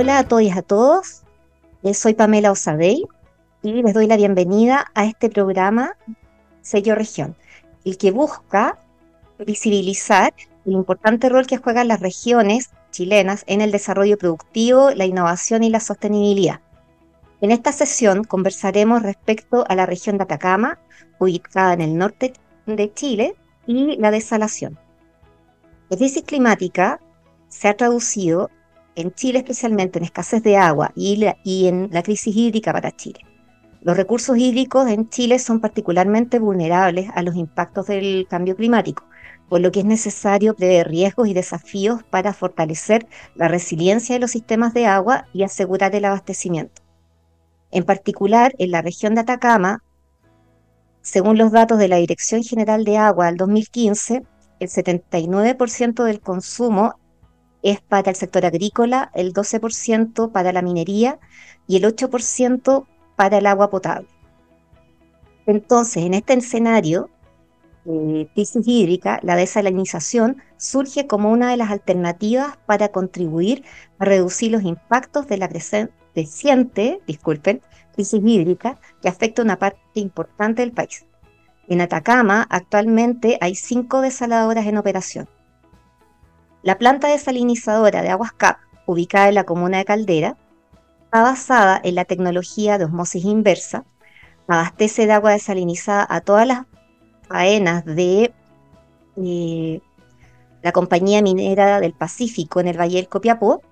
Hola a todos y a todos. Eh, soy Pamela Osadey y les doy la bienvenida a este programa Sello Región, el que busca visibilizar el importante rol que juegan las regiones chilenas en el desarrollo productivo, la innovación y la sostenibilidad. En esta sesión conversaremos respecto a la región de Atacama, ubicada en el norte de Chile, y la desalación. La crisis climática se ha traducido en Chile especialmente en escasez de agua y, y en la crisis hídrica para Chile. Los recursos hídricos en Chile son particularmente vulnerables a los impactos del cambio climático, por lo que es necesario prever riesgos y desafíos para fortalecer la resiliencia de los sistemas de agua y asegurar el abastecimiento. En particular, en la región de Atacama, según los datos de la Dirección General de Agua del 2015, el 79% del consumo es para el sector agrícola, el 12% para la minería y el 8% para el agua potable. Entonces, en este escenario de crisis hídrica, la desalinización surge como una de las alternativas para contribuir a reducir los impactos de la creciente disculpen, crisis hídrica que afecta una parte importante del país. En Atacama actualmente hay cinco desaladoras en operación. La planta desalinizadora de aguas CAP, ubicada en la comuna de Caldera, está basada en la tecnología de osmosis inversa, abastece de agua desalinizada a todas las faenas de eh, la compañía minera del Pacífico en el Valle del Copiapó,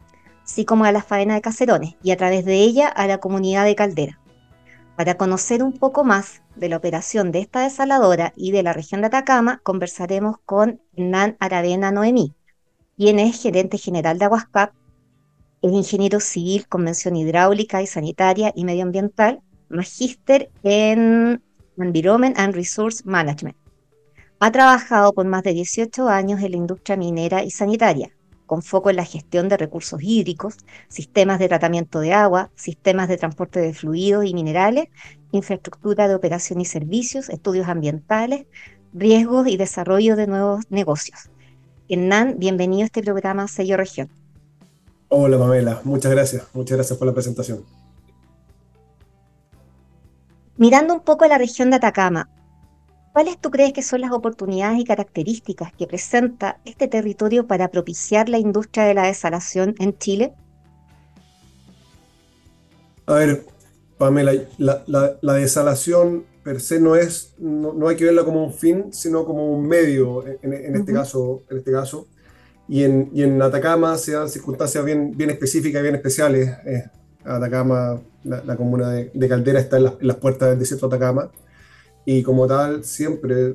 así como a las faenas de Caserones y a través de ella a la comunidad de Caldera. Para conocer un poco más de la operación de esta desaladora y de la región de Atacama, conversaremos con Nan Aravena Noemí, quien es gerente general de Aguascap, es ingeniero civil con mención hidráulica y sanitaria y medioambiental, magíster en Environment and Resource Management. Ha trabajado por más de 18 años en la industria minera y sanitaria, con foco en la gestión de recursos hídricos, sistemas de tratamiento de agua, sistemas de transporte de fluidos y minerales, infraestructura de operación y servicios, estudios ambientales, riesgos y desarrollo de nuevos negocios. Hernán, bienvenido a este programa Sello Región. Hola Pamela, muchas gracias, muchas gracias por la presentación. Mirando un poco a la región de Atacama, ¿cuáles tú crees que son las oportunidades y características que presenta este territorio para propiciar la industria de la desalación en Chile? A ver, Pamela, la desalación per se no es, no, hay que verla como un fin, sino como un medio en, este, caso, en este caso. Y en, y en Atacama se dan circunstancias bien, bien específicas, bien especiales. Eh, Atacama, la, comuna de, Caldera está en, las puertas del desierto de Atacama. Y como tal, siempre,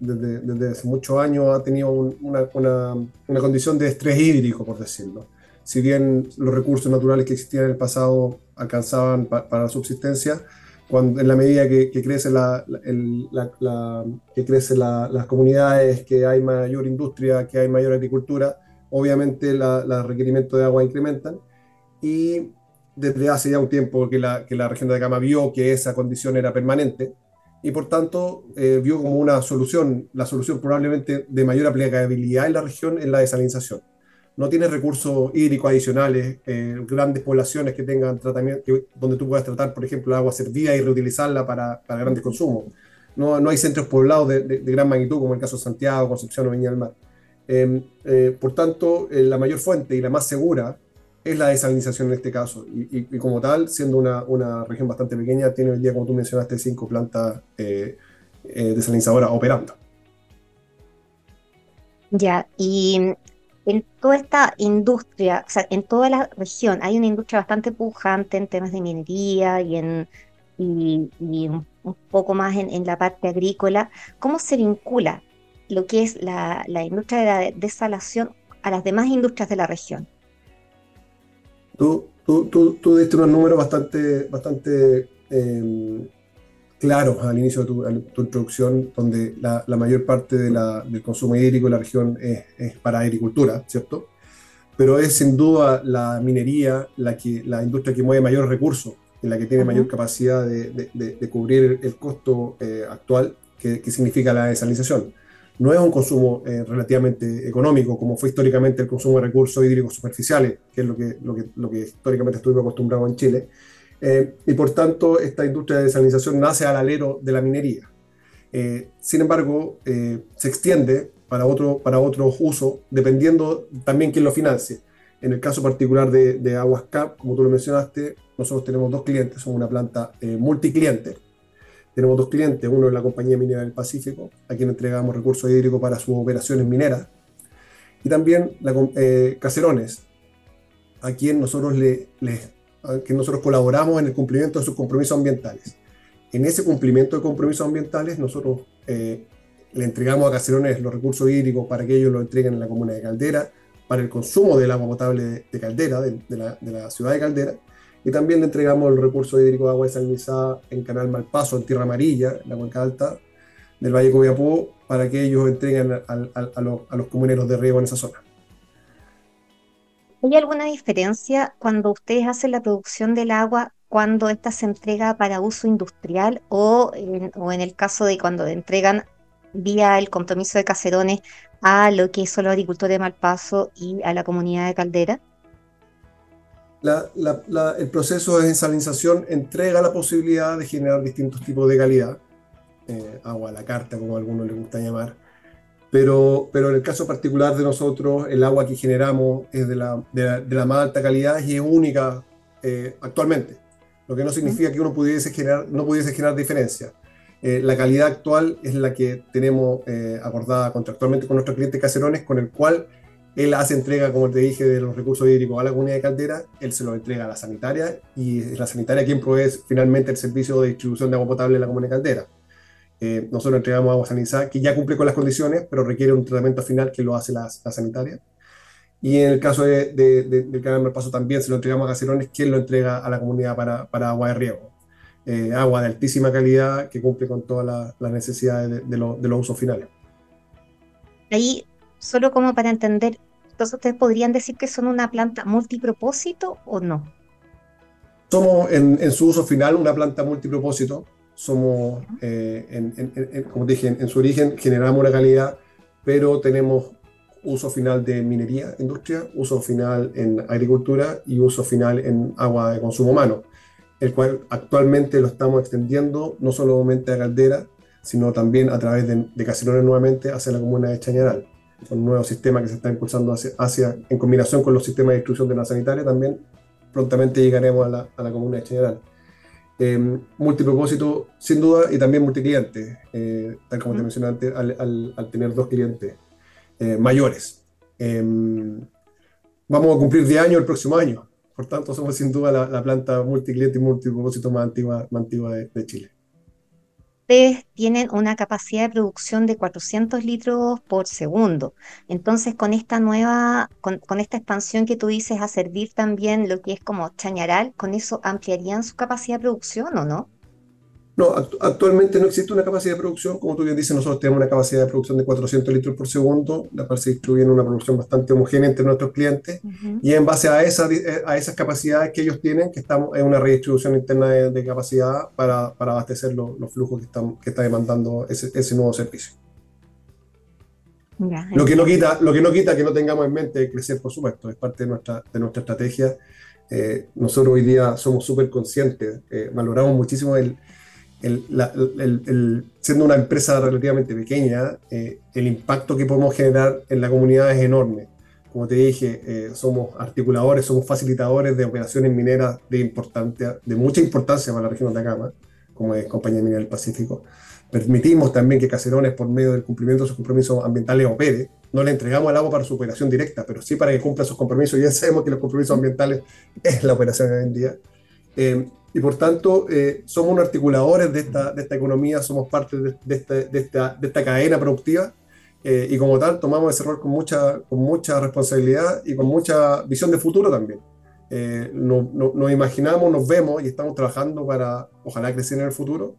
desde, hace muchos años, ha tenido una, una, una, condición de estrés hídrico, por decirlo. Si bien los recursos naturales que existían en el pasado alcanzaban para la subsistencia, en la medida que, crece la, que crece las comunidades, que hay mayor industria, que hay mayor agricultura, obviamente los requerimientos de agua incrementan. Y desde hace ya un tiempo que la, región de Atacama vio que esa condición era permanente y por tanto eh, vio como una solución, la solución probablemente de mayor aplicabilidad en la región en la desalinización no tienes recursos hídricos adicionales, eh, grandes poblaciones que tengan tratamiento, donde tú puedas tratar, por ejemplo, agua servida y reutilizarla para, para grandes consumos. No, no, hay centros poblados de, de, gran magnitud, como el caso de Santiago, Concepción o Viña del Mar. Em, eh, por tanto, eh, la mayor fuente y la más segura es la desalinización en este caso. Y, como tal, siendo una, una, región bastante pequeña, tiene hoy día, como tú mencionaste, cinco plantas desalinizadoras operando. Ya, y en toda esta industria, o sea, en toda la región hay una industria bastante pujante en temas de minería y, en, y, un, poco más en, la parte agrícola. ¿Cómo se vincula lo que es la, industria de la desalación a las demás industrias de la región? Tú, tú, tú, tú diste unos números bastante, bastante em, claros al inicio de tu, introducción, donde la, mayor parte del consumo hídrico en la región es, para agricultura, ¿cierto? Pero es sin duda la minería la, que, la industria que mueve mayor recursos, en la que tiene mayor capacidad de, cubrir el costo eh, actual que, significa la desalinización. no es un consumo eh, relativamente económico, como fue históricamente el consumo de recursos hídricos superficiales, que es lo que, lo que, lo que históricamente estuvimos acostumbrados en Chile. Eh, y por tanto, esta industria de desalinización nace al alero de la minería. Eh, sin embargo, se extiende para otro, para otros usos, dependiendo también quién lo financie. En el caso particular de, de Aguas CAP, como tú lo mencionaste, nosotros tenemos dos clientes, somos una planta multicliente, tenemos dos clientes, uno es la compañía minera del Pacífico, a quien entregamos recursos hídricos para sus operaciones mineras, y también la, eh, Caserones, a quien nosotros, le, nosotros colaboramos en el cumplimiento de sus compromisos ambientales. En ese cumplimiento de compromisos ambientales, nosotros eh, le entregamos a Caserones los recursos hídricos para que ellos lo entreguen en la comuna de Caldera, para el consumo del agua potable de, Caldera, de, la, ciudad de Caldera, y también le entregamos el recurso hídrico de agua desalinizada en Canal Malpaso, en Tierra Amarilla, en la cuenca alta del Valle Copiapó, para que ellos entreguen a, los, comuneros de riego en esa zona. ¿Hay alguna diferencia cuando ustedes hacen la producción del agua, cuando ésta se entrega para uso industrial o en, o en el caso de cuando entregan vía el compromiso de caserones a lo que son los agricultores de Malpaso y a la comunidad de Caldera? el proceso de desalinización entrega la posibilidad de generar distintos tipos de calidad, eh, agua a la carta, como a algunos les gusta llamar, pero, pero en el caso particular de nosotros, el agua que generamos es de la, de la, más alta calidad y es única eh, actualmente, lo que no significa que uno pudiese generar, no pudiese generar diferencia. Eh, la calidad actual es la que tenemos acordada contractualmente con nuestros clientes caserones, con el cual él hace entrega, como te dije, de los recursos hídricos a la comunidad de Caldera, él se los entrega a la sanitaria y es la sanitaria quien provee finalmente el servicio de distribución de agua potable en la comunidad de Caldera. Eh, nosotros entregamos agua sanizada que ya cumple con las condiciones, pero requiere un tratamiento final que lo hace la, sanitaria. Y en el caso de, del canal Malpaso también se lo entregamos a Caserones, quien lo entrega a la comunidad para, para agua de riego. Eh, agua de altísima calidad que cumple con todas las necesidades de, los usos finales. Ahí solo como para entender, entonces ustedes podrían decir que son una planta multipropósito o no? Somos en, su uso final una planta multipropósito. Somos, eh, como dije, en, su origen generamos una calidad, pero tenemos uso final de minería, industria, uso final en agricultura y uso final en agua de consumo humano, el cual actualmente lo estamos extendiendo no solamente a Caldera, sino también a través de, de nuevamente hacia la comuna de Chañaral un nuevo sistema que se está impulsando hacia, en combinación con los sistemas de distribución de la sanitaria, también prontamente llegaremos a la, a la comuna de General. Eh, multipropósito, sin duda, y también multicliente, eh, tal como te mencioné antes, al, al, tener dos clientes eh, mayores. Em, vamos a cumplir 10 años el próximo año, por tanto, somos sin duda la, planta multicliente y multipropósito más antigua, más antigua de Chile tienen una capacidad de producción de 400 litros por segundo. Entonces, con esta nueva, con, con, esta expansión que tú dices a servir también lo que es como chañaral, ¿con eso ampliarían su capacidad de producción o no? No, actualmente no existe una capacidad de producción. Como tú bien dices, nosotros tenemos una capacidad de producción de 400 litros por segundo, la cual se distribuye en una producción bastante homogénea entre nuestros clientes. Y en base a, esa, eh, a esas capacidades que ellos tienen, que estamos en una redistribución interna de, capacidad para, para abastecer los flujos que, están, que está demandando ese, ese nuevo servicio. lo, que no quita, lo que no quita que no tengamos en mente crecer, por supuesto, es parte de nuestra, de nuestra estrategia. Eh, nosotros hoy día somos súper conscientes, eh, valoramos muchísimo el el, siendo una empresa relativamente pequeña, eh, el impacto que podemos generar en la comunidad es enorme. Como te dije, eh, somos articuladores, somos facilitadores de operaciones mineras de, importante, de mucha importancia para la región de Atacama, como es Compañía Minera del Pacífico. Permitimos también que Caserones, por medio del cumplimiento de sus compromisos ambientales, opere. No le entregamos el agua para su operación directa, pero sí para que cumpla sus compromisos. Ya sabemos que los compromisos ambientales es la operación hoy en día. Eh, y por tanto eh, somos unos articuladores de esta, de esta economía, somos parte de, de, este, esta, de esta cadena productiva eh, y como tal tomamos ese rol con mucha, con mucha responsabilidad y con mucha visión de futuro también. Eh, no, nos imaginamos, nos vemos y estamos trabajando para, ojalá, crecer en el futuro.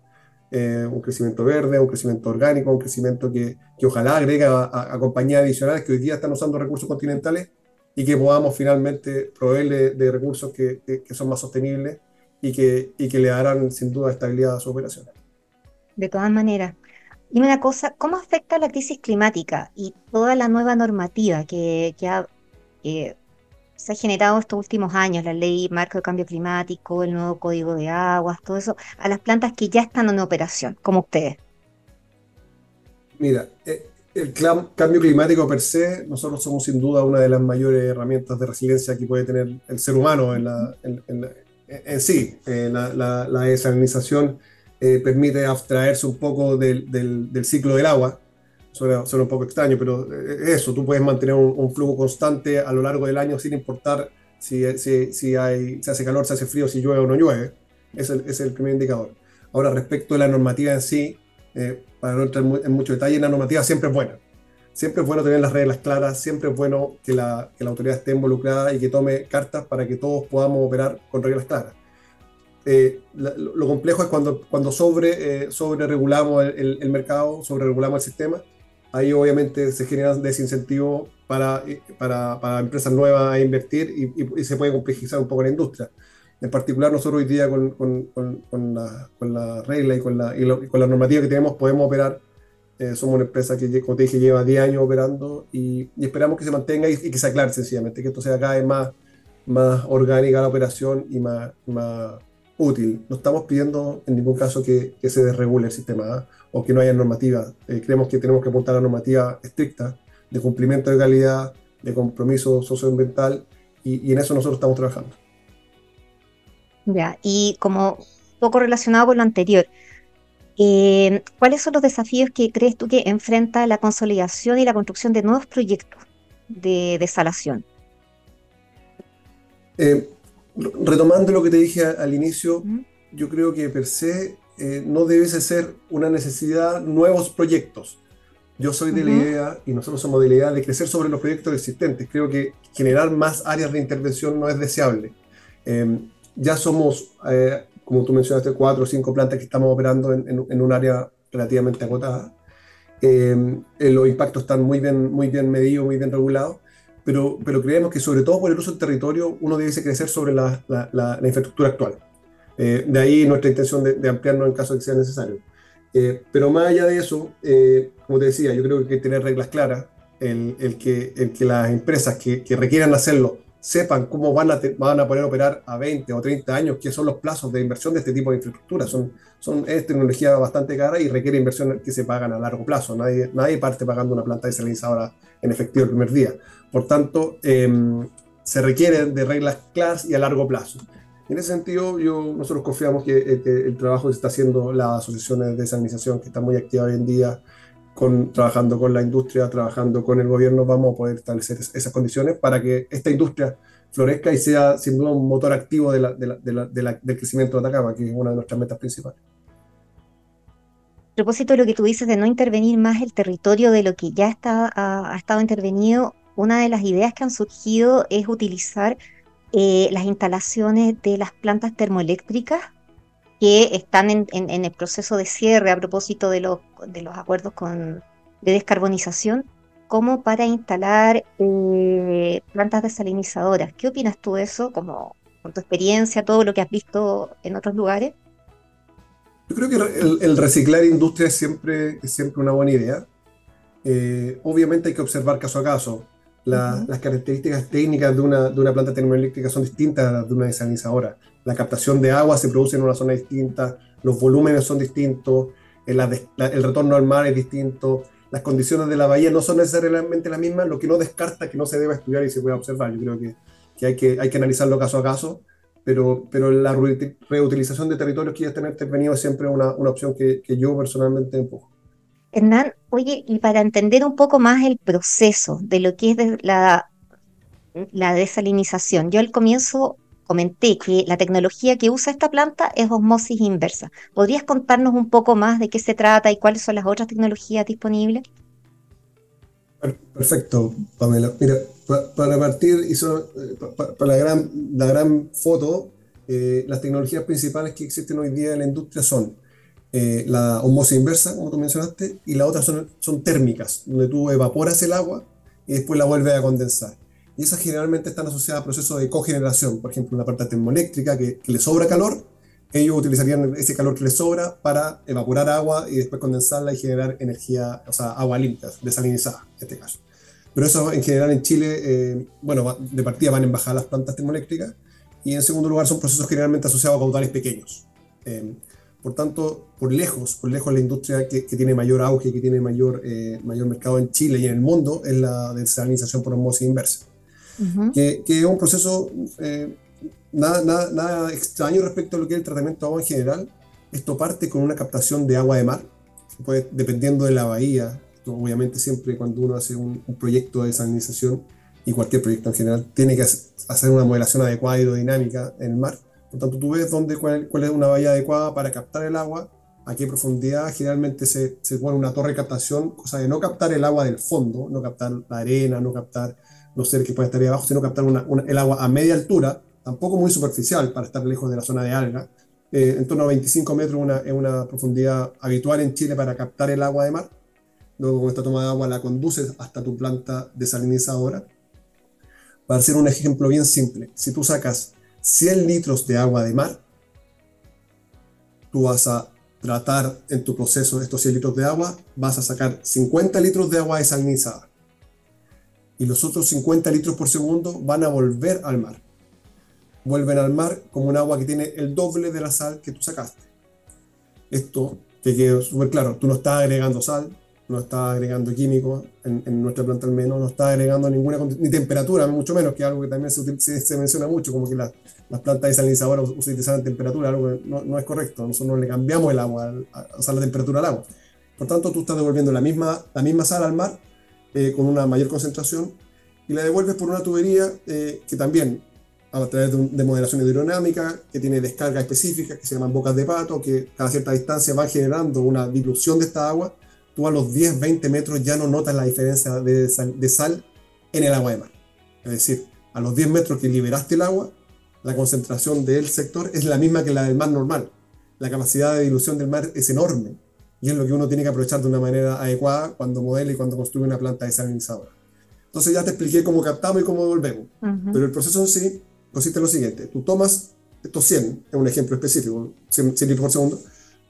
un crecimiento verde, un crecimiento orgánico, un crecimiento que, que ojalá agregue a, compañías adicionales que hoy día están usando recursos continentales y que podamos finalmente proveerle de recursos que, que son más sostenibles y que, y que le darán sin duda estabilidad a su operación. De todas maneras, Dime una cosa, ¿cómo afecta la crisis climática y toda la nueva normativa que, se ha generado estos últimos años, la ley marco de cambio climático, el nuevo código de aguas, todo eso, a las plantas que ya están en operación, como ustedes? Mira, eh, el cambio climático per se, nosotros somos sin duda una de las mayores herramientas de resiliencia que puede tener el ser humano en, en, sí. Eh, la, la, desalinización eh, permite abstraerse un poco del, ciclo del agua. Suena, un poco extraño, pero eh, eso, tú puedes mantener un, flujo constante a lo largo del año sin importar si, hay, si hace calor, si hace frío, si llueve o no llueve. Ese es el, primer indicador. Ahora, respecto a la normativa en sí, para no entrar en mucho detalle, la normativa siempre es buena. Siempre es bueno tener las reglas claras, siempre es bueno que la, que la autoridad esté involucrada y que tome cartas para que todos podamos operar con reglas claras. Eh, lo, complejo es cuando, cuando sobre, eh, sobre regulamos el, el, mercado, sobre regulamos el sistema. Ahí obviamente se generan desincentivos para, eh, para, para empresas nuevas a invertir y, y, se puede complejizar un poco la industria. En particular, nosotros hoy día con, con, con, la, con la, regla y la, y con la normativa que tenemos podemos operar. Eh, somos una empresa que, como te dije, lleva 10 años operando y, esperamos que se mantenga y, que se aclare sencillamente, que esto sea cada vez más, más orgánica la operación y más, más útil. No estamos pidiendo en ningún caso que, se desregule el sistema ¿ah? o que no haya normativa. Eh, creemos que tenemos que apuntar a normativa estricta de cumplimiento de calidad, de compromiso socioambiental y, y en eso nosotros estamos trabajando. Ya, y como poco relacionado con lo anterior, eh, ¿cuáles son los desafíos que crees tú que enfrenta la consolidación y la construcción de nuevos proyectos de desalación? Eh, retomando lo que te dije al inicio, yo creo que per se eh, no debe ser una necesidad nuevos proyectos. Yo soy de la idea, y nosotros somos de la idea, de crecer sobre los proyectos existentes. Creo que generar más áreas de intervención no es deseable ya somos, eh, como tú mencionaste, cuatro o cinco plantas que estamos operando en, en, un área relativamente agotada. Eh, eh, los impactos están muy bien, muy bien medidos, muy bien regulados, pero, pero creemos que sobre todo por el uso del territorio uno debe crecer sobre la, la, la, infraestructura actual. de ahí nuestra intención de, ampliarnos en caso de que sea necesario. pero más allá de eso, como te decía, yo creo que hay que tener reglas claras, el, el, que, el que las empresas que, que requieran hacerlo sepan cómo van a, van a poder operar a 20 o 30 años, qué son los plazos de inversión de este tipo de infraestructura. Son, son, es tecnología bastante cara y requiere inversión que se pagan a largo plazo. Nadie, nadie parte pagando una planta desalinizadora en efectivo el primer día. Por tanto, em, se requiere de reglas claras y a largo plazo. En ese sentido, yo, nosotros confiamos que, eh, que el trabajo que está haciendo las asociaciones de desalinización, que están muy activas hoy en día, trabajando con la industria, trabajando con el gobierno, vamos a poder establecer esas condiciones para que esta industria florezca y sea sin duda un motor activo de del crecimiento de Atacama, que es una de nuestras metas principales. A propósito de lo que tú dices de no intervenir más el territorio de lo que ya está, ha, estado intervenido, una de las ideas que han surgido es utilizar eh, las instalaciones de las plantas termoeléctricas que están en, el proceso de cierre a propósito de los, de los acuerdos de descarbonización, como para instalar eh, plantas desalinizadoras. ¿Qué opinas tú de eso, como con tu experiencia, todo lo que has visto en otros lugares? Yo creo que el, reciclar industria es siempre, es siempre una buena idea. Eh, obviamente hay que observar caso a caso. Las características técnicas de una, de una planta termoeléctrica son distintas a las de una desalinizadora. La captación de agua se produce en una zona distinta, los volúmenes son distintos, el, el retorno al mar es distinto, las condiciones de la bahía no son necesariamente las mismas, lo que no descarta que no se deba estudiar y se pueda observar. Yo creo que, que, hay, que hay que analizarlo caso a caso, pero, pero la reutilización de territorios que ya están intervenidos es siempre una, una opción que, que yo personalmente empujo. Hernán, oye, y para entender un poco más el proceso de lo que es la, desalinización, yo al comienzo comenté que la tecnología que usa esta planta es osmosis inversa. ¿Podrías contarnos un poco más de qué se trata y cuáles son las otras tecnologías disponibles? Perfecto, Pamela. Mira, para partir, eh, para la gran, la gran foto, eh, las tecnologías principales que existen hoy día en la industria son eh, la osmosis inversa, como tú mencionaste, y la otra son, son térmicas, donde tú evaporas el agua y después la vuelves a condensar. Y esas generalmente están asociadas a procesos de cogeneración, por ejemplo, una planta termoeléctrica que, que le sobra calor, ellos utilizarían ese calor que les sobra para evaporar agua y después condensarla y generar energía, o sea, agua limpia, desalinizada en este caso. Pero eso en general en Chile, eh, bueno, de partida van en bajar las plantas termoeléctricas y en segundo lugar son procesos generalmente asociados a caudales pequeños. Eh, por tanto, por lejos, por lejos la industria que, tiene mayor auge, que tiene mayor, eh, mayor mercado en Chile y en el mundo es la desalinización por osmosis inversa, que, que, es un proceso nada, nada, nada, extraño respecto a lo que es el tratamiento de agua en general. Esto parte con una captación de agua de mar, pues, dependiendo de la bahía. obviamente siempre cuando uno hace un, proyecto de desalinización y cualquier proyecto en general, tiene que hacer una modelación adecuada hidrodinámica en el mar. Por tanto, tú ves dónde, cuál, es una bahía adecuada para captar el agua, a qué profundidad. Generalmente se, se pone una torre de captación, cosa de no captar el agua del fondo, no captar la arena, no captar los seres que pueden estar ahí abajo, sino captar el agua a media altura tampoco muy superficial para estar lejos de la zona de alga. Eh, en torno a 25 metros una, es una profundidad habitual en Chile para captar el agua de mar. Luego con esta toma de agua la conduces hasta tu planta desalinizadora. Para hacer un ejemplo bien simple, si tú sacas 100 litros de agua de mar, tú vas a tratar en tu proceso estos 100 litros de agua, vas a sacar 50 litros de agua desalinizada. Y los otros 50 litros por segundo van a volver al mar vuelven al mar como un agua que tiene el doble de la sal que tú sacaste. Esto te quedó súper claro, tú no estás agregando sal, no estás agregando químicos, en, nuestra planta al menos, no estás agregando ninguna, ni temperatura, mucho menos, que algo que también se, se, menciona mucho, como que las plantas desalinizadoras utilizan temperatura, algo que no, es correcto, nosotros no le cambiamos el agua, o sea, la temperatura al agua. Por tanto, tú estás devolviendo la misma, la misma sal al mar eh, con una mayor concentración y la devuelves por una tubería eh, que también a través de, modelación hidrodinámica, que tiene descarga específica, que se llaman bocas de pato, que a cierta distancia van generando una dilución de esta agua. Tú a los 10, 20 metros ya no notas la diferencia de sal, en el agua de mar. Es decir, a los 10 metros que liberaste el agua, la concentración del sector es la misma que la del mar normal. La capacidad de dilución del mar es enorme y es lo que uno tiene que aprovechar de una manera adecuada cuando modela y cuando construye una planta desalinizadora. Entonces ya te expliqué cómo captamos y cómo devolvemos, pero el proceso en sí consiste en lo siguiente, tú tomas estos 100, es un ejemplo específico, 100, litros por segundo,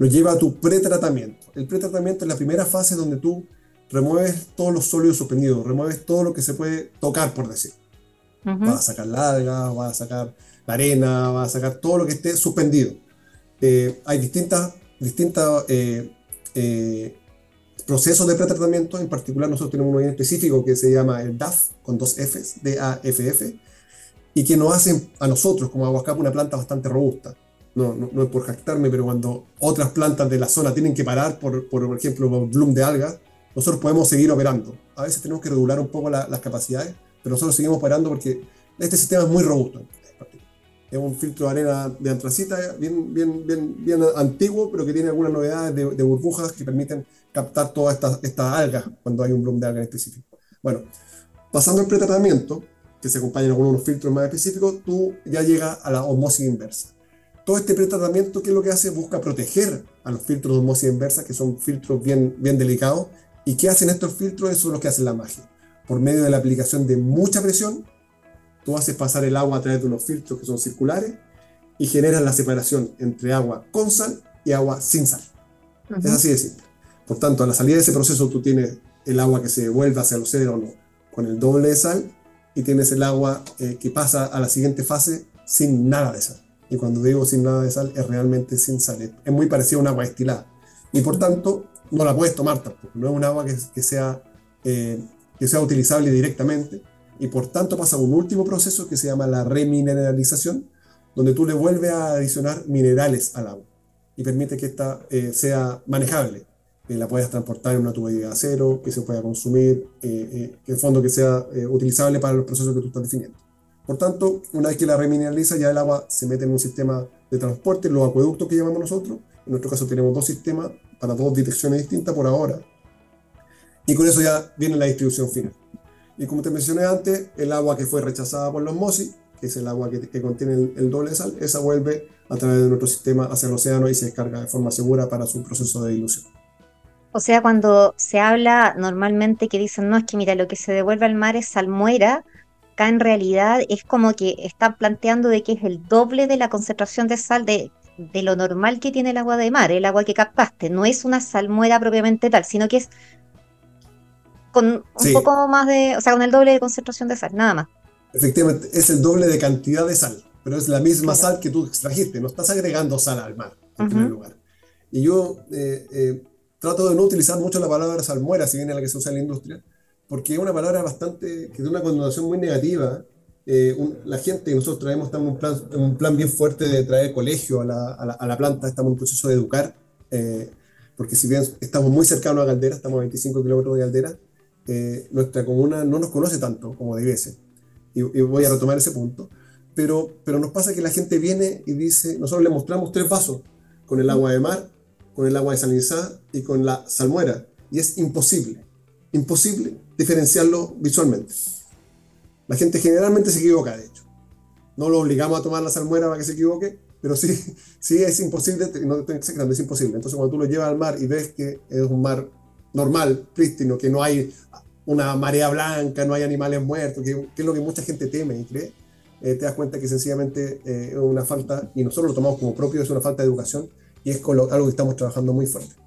lo lleva a tu pretratamiento. El pretratamiento es la primera fase donde tú remueves todos los sólidos suspendidos, remueves todo lo que se puede tocar, por decir. Vas a sacar la alga, vas a sacar la arena, vas a sacar todo lo que esté suspendido. Eh, hay distintas, distintas eh, eh, procesos de pretratamiento, en particular nosotros tenemos uno en específico que se llama el DAF, con dos Fs, D-A-F-F, y que nos hacen a nosotros como Aguascapa una planta bastante robusta. No, no, es por jactarme, pero cuando otras plantas de la zona tienen que parar, por, por, ejemplo, por bloom de algas, nosotros podemos seguir operando. A veces tenemos que regular un poco las capacidades, pero nosotros seguimos operando porque este sistema es muy robusto. Es un filtro de arena de antracita bien, bien, bien, bien antiguo, pero que tiene algunas novedades de, burbujas que permiten captar todas estas esta algas cuando hay un bloom de algas en específico. Bueno, pasando al pretratamiento, que se acompañan con unos filtros más específicos, tú ya llegas a la osmosis inversa. Todo este pretratamiento, ¿qué es lo que hace? Busca proteger a los filtros de osmosis inversa, que son filtros bien, bien delicados. ¿Y qué hacen estos filtros? Eso es lo que hace la magia. Por medio de la aplicación de mucha presión, tú haces pasar el agua a través de unos filtros que son circulares y generas la separación entre agua con sal y agua sin sal. Es así de simple. Por tanto, a la salida de ese proceso tú tienes el agua que se devuelve hacia el océano con el doble de sal y tienes el agua eh, que pasa a la siguiente fase sin nada de sal. Y cuando digo sin nada de sal, es realmente sin sal. Es muy parecido a un agua destilada. Y por tanto, no la puedes tomar tampoco. No es un agua que, que sea, eh, que sea utilizable directamente. Y por tanto pasa un último proceso que se llama la remineralización, donde tú le vuelves a adicionar minerales al agua y permite que esta eh, sea manejable que la puedas transportar en una tubería de acero, que se pueda consumir, eh, eh, que en fondo que sea eh, utilizable para los procesos que tú estás definiendo. Por tanto, una vez que la remineraliza, ya el agua se mete en un sistema de transporte, los acueductos que llamamos nosotros. En nuestro caso tenemos dos sistemas para dos direcciones distintas por ahora. Y con eso ya viene la distribución final. Y como te mencioné antes, el agua que fue rechazada por la osmosis, que es el agua que, contiene el, el, doble sal, esa vuelve a través de nuestro sistema hacia el océano y se descarga de forma segura para su proceso de dilución. O sea, cuando se habla normalmente que dicen, no, es que mira, lo que se devuelve al mar es salmuera, acá en realidad es como que están planteando de que es el doble de la concentración de sal de de lo normal que tiene el agua de mar, el agua que captaste. No es una salmuera propiamente tal, sino que es con un poco más de, o sea, con el doble de concentración de sal, nada más. Efectivamente, es el doble de cantidad de sal, pero es la misma sal que tú extrajiste, no estás agregando sal al mar, en primer lugar. Y yo eh, eh, trato de no utilizar mucho la palabra salmuera, si bien es la que se usa en la industria, porque es una palabra bastante, que tiene una connotación muy negativa. Eh, la gente, nosotros traemos estamos un plan, bien fuerte de traer colegio a la, planta, estamos en un proceso de educar, porque si bien estamos muy cercanos a Caldera, estamos a 25 kilómetros de Caldera, nuestra comuna no nos conoce tanto como debiese y, voy a retomar ese punto, pero, nos pasa que la gente viene y dice, nosotros le mostramos tres vasos, con el agua de mar, con el agua desalinizada y con la salmuera, y es imposible, imposible diferenciarlo visualmente. La gente generalmente se equivoca, de hecho. No lo obligamos a tomar la salmuera para que se equivoque, pero sí, sí es imposible, no es imposible. Entonces cuando tú lo llevas al mar y ves que es un mar normal, prístino, que no hay una marea blanca, no hay animales muertos, que, es lo que mucha gente teme y cree, eh, te das cuenta que sencillamente eh, es una falta, y nosotros lo tomamos como propio, es una falta de educación y es algo que estamos trabajando muy fuerte.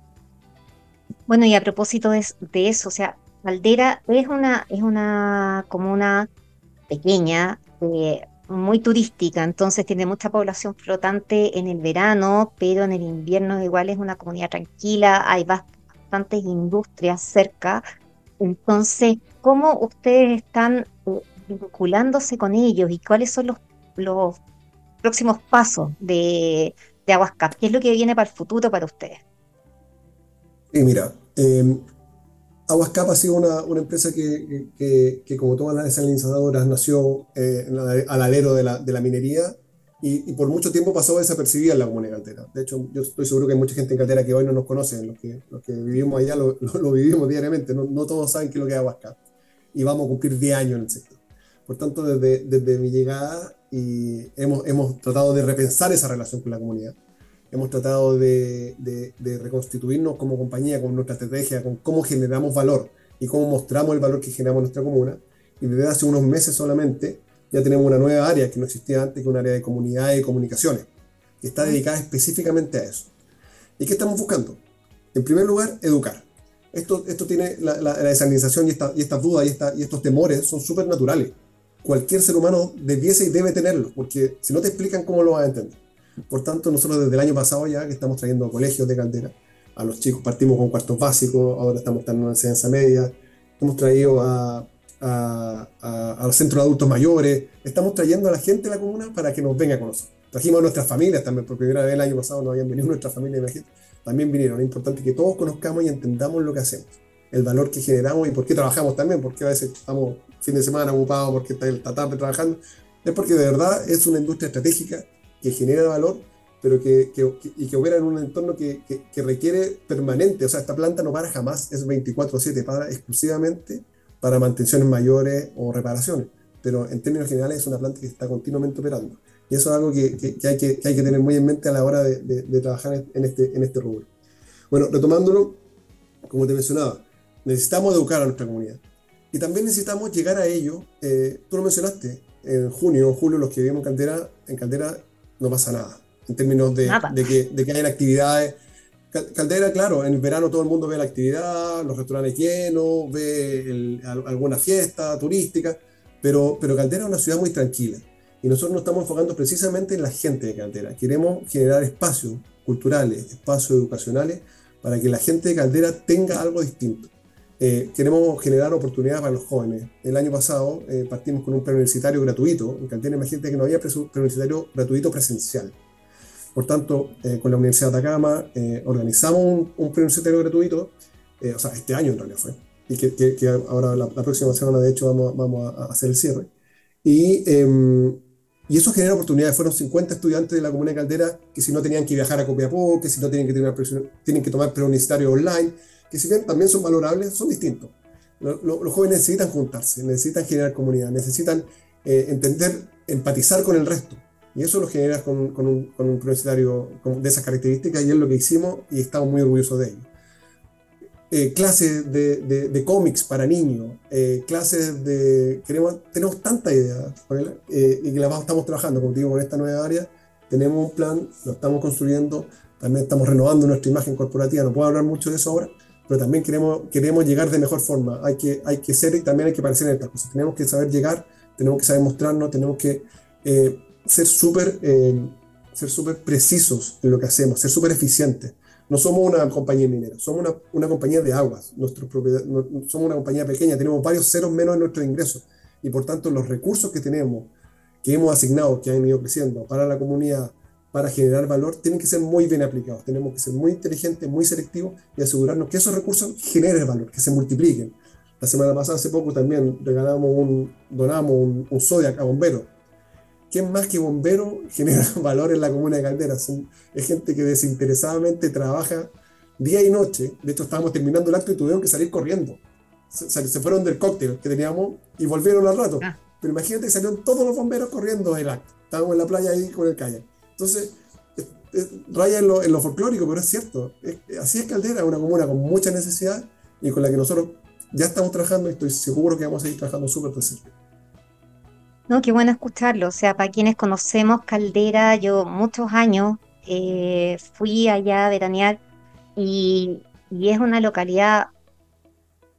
Bueno, y a propósito de, eso, o sea, Caldera es una, es una comuna pequeña, eh, muy turística, entonces tiene mucha población flotante en el verano, pero en el invierno igual es una comunidad tranquila, hay bastantes industrias cerca, entonces, ¿cómo ustedes están eh, vinculándose con ellos y cuáles son los, los próximos pasos de, de Aguascap? ¿Qué es lo que viene para el futuro para ustedes? Sí, mira, eh, ha sido una, una empresa que, que, que, como todas las desalinizadoras, nació eh, al alero de la, de la minería y, por mucho tiempo pasó desapercibida en la comuna de Caldera. De hecho, yo estoy seguro que hay mucha gente en Caldera que hoy no nos conoce, los que, los que vivimos allá lo, lo, vivimos diariamente, no, no, todos saben qué es lo que es Aguascap. Y vamos a cumplir 10 años en el sector. Por tanto, desde, desde mi llegada y hemos, hemos tratado de repensar esa relación con la comunidad. Hemos tratado de, reconstituirnos como compañía, con nuestra estrategia, con cómo generamos valor y cómo mostramos el valor que generamos en nuestra comuna. Y desde hace unos meses solamente ya tenemos una nueva área que no existía antes, que es un área de comunidad y comunicaciones, que está dedicada específicamente a eso. ¿Y qué estamos buscando? En primer lugar, educar. Esto, esto tiene la, la, y, esta, y estas dudas y estos temores son súper naturales. Cualquier ser humano debiese y debe tenerlos, porque si no te explican, ¿cómo lo vas a entender? Por tanto, nosotros desde el año pasado ya que estamos trayendo colegios de caldera, a los chicos partimos con cuartos básicos, ahora estamos en una enseñanza media, hemos traído a a, a, los centros de adultos mayores. Estamos trayendo a la gente de la comuna para que nos venga a conocer. Trajimos a nuestras familias también, por primera vez el año pasado no habían venido nuestras familias, también vinieron. Es importante que todos conozcamos y entendamos lo que hacemos, el valor que generamos y por qué trabajamos también, porque a veces estamos fin de semana ocupados, porque está el tarde trabajando. Es porque de verdad es una industria estratégica genera valor, pero que, y que opera en un entorno que, requiere permanente. O sea, esta planta no para jamás, es 24-7, para exclusivamente para mantenciones mayores o reparaciones, pero en términos generales es una planta que está continuamente operando. Y eso es algo que, hay, que, hay, que, tener muy en mente a la hora de, de, trabajar en este, en este rubro. Bueno, retomándolo, como te mencionaba, necesitamos educar a nuestra comunidad. Y también necesitamos llegar a ello. Eh, tú lo mencionaste, en junio o julio, los que vivimos en Caldera, en Caldera no pasa nada. En términos de, de que, de que hayan actividades Caldera, claro, en verano todo el mundo ve la actividad, los restaurantes llenos, ve alguna fiesta turística, pero, pero Caldera es una ciudad muy tranquila y nosotros nos estamos enfocando precisamente en la gente de Caldera. Queremos generar espacios culturales, espacios educacionales para que la gente de Caldera tenga algo distinto. Eh, queremos generar oportunidades para los jóvenes. El año pasado eh, partimos con un preuniversitario gratuito. En Caldera imagínate que no había preuniversitario gratuito presencial. Por tanto, eh, con la Universidad de Atacama eh, organizamos un, un preuniversitario gratuito, eh, o sea, este año en realidad fue, y que, que, ahora la, próxima semana de hecho vamos, vamos a, hacer el cierre. Y, em, y eso genera oportunidades. Fueron 50 estudiantes de la Comuna de Caldera que si no tenían que viajar a Copiapó, que si no tienen que, tener, tienen que tomar preuniversitario online, que si bien también son valorables, son distintos. los jóvenes necesitan juntarse, necesitan generar comunidad, necesitan entender, empatizar con el resto. Y eso lo generas con, con, un, con un universitario de esas características y es lo que hicimos y estamos muy orgullosos de ello. Eh, clases de, de, cómics para niños, eh, clases de... Queremos, tenemos tanta idea eh, y que las estamos trabajando, como digo, con esta nueva área tenemos un plan, lo estamos construyendo, también estamos renovando nuestra imagen corporativa, no puedo hablar mucho de eso ahora, pero también queremos, queremos llegar de mejor forma, hay que, hay que ser y también hay que parecer en estas cosas, tenemos que saber llegar, tenemos que saber mostrarnos, tenemos que eh, ser súper eh, ser súper precisos en lo que hacemos, ser súper eficientes. No somos una compañía minera, somos una, una compañía de aguas, nuestro no, somos una compañía pequeña, tenemos varios ceros menos en nuestros ingresos. Y por tanto los recursos que tenemos, que hemos asignado, que han ido creciendo para la comunidad, para generar valor, tienen que ser muy bien aplicados. Tenemos que ser muy inteligentes, muy selectivos y asegurarnos que esos recursos generen valor, que se multipliquen. La semana pasada, hace poco, también regalamos un, donamos un, un Zodiac a bomberos. ¿Quién más que bomberos genera valor en la comuna de Caldera? es gente que desinteresadamente trabaja día y noche. De hecho, estábamos terminando el acto y tuvieron que salir corriendo. Se, se fueron del cóctel que teníamos y volvieron al rato. Ah. Pero imagínate, salieron todos los bomberos corriendo del acto. Estábamos en la playa ahí con el kayak. Entonces, raya en lo, folclórico, pero es cierto. así es Caldera, una comuna con mucha necesidad y con la que nosotros ya estamos trabajando y estoy seguro que vamos a seguir trabajando súper cerca. No, qué bueno escucharlo. O sea, para quienes conocemos Caldera, yo muchos años eh, fui allá a veranear y, y, es una localidad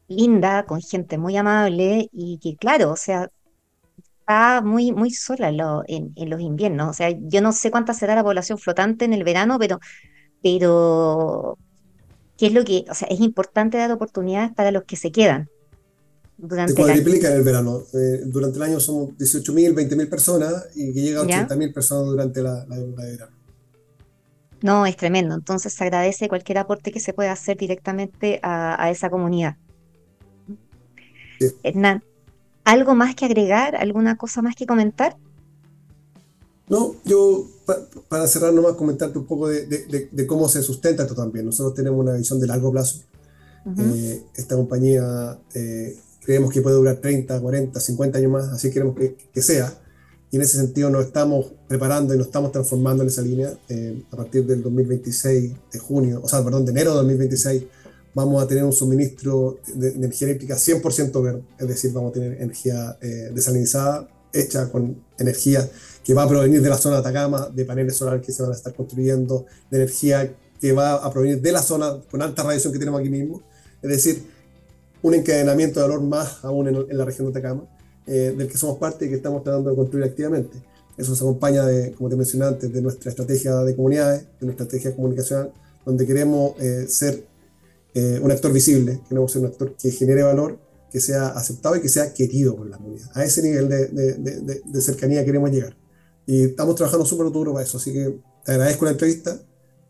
linda, con gente muy amable y que, claro, o sea, está muy, muy sola en, los inviernos. O sea, yo no sé cuánta será la población flotante en el verano, pero, pero ¿qué es lo que, o sea, es importante dar oportunidades para los que se quedan. Durante se cuadriplica en el verano. Eh, durante el año somos 18.000, 20.000 personas y que llega a 80.000 personas durante la, la, de verano. No, es tremendo. Entonces se agradece cualquier aporte que se pueda hacer directamente a, esa comunidad. Hernán, ¿Algo más que agregar? ¿Alguna cosa más que comentar? No, yo para cerrar nomás comentarte un poco de, cómo se sustenta esto también. Nosotros tenemos una visión de largo plazo. Eh, esta compañía eh, creemos que puede durar 30, 40, 50 años más, así queremos que, sea. Y en ese sentido nos estamos preparando y nos estamos transformando en esa línea. Eh, a partir del 2026 de junio, o sea, perdón, de enero de 2026 vamos a tener un suministro de, energía eléctrica 100% verde, es decir, vamos a tener energía eh, desalinizada hecha con energía que va a provenir de la zona de Atacama, de paneles solares que se van a estar construyendo, de energía que va a provenir de la zona con alta radiación que tenemos aquí mismo, es decir, un encadenamiento de valor más aún en, la región de Atacama, eh, del que somos parte y que estamos tratando de construir activamente. Eso se acompaña, de, como te mencioné antes, de nuestra estrategia de comunidades, de nuestra estrategia comunicacional, donde queremos eh, ser eh, un actor visible, queremos ser un actor que genere valor, que sea aceptado y que sea querido por la comunidad. A ese nivel de, de, de, cercanía queremos llegar. Y estamos trabajando súper duro para eso, así que te agradezco la entrevista.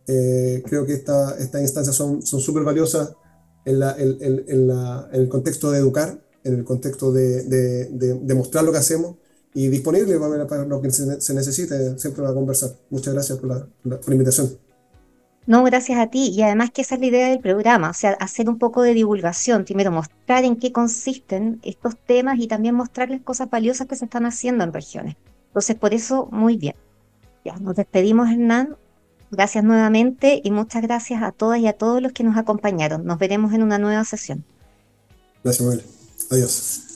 Eh, creo que esta, estas instancias son súper valiosas en, la, en, en, la, en, el contexto de educar, en el contexto de, mostrar lo que hacemos y disponible para, lo que se necesite, siempre va a conversar. Muchas gracias por la, por la invitación. No, gracias a ti. Y además que esa es la idea del programa, o sea, hacer un poco de divulgación, primero mostrar en qué consisten estos temas y también mostrarles cosas valiosas que se están haciendo en regiones. Entonces, por eso, muy bien. Ya, nos despedimos, Hernán. Gracias nuevamente y muchas gracias a todas y a todos los que nos acompañaron. Nos veremos en una nueva sesión. Gracias, Manuel. Adiós.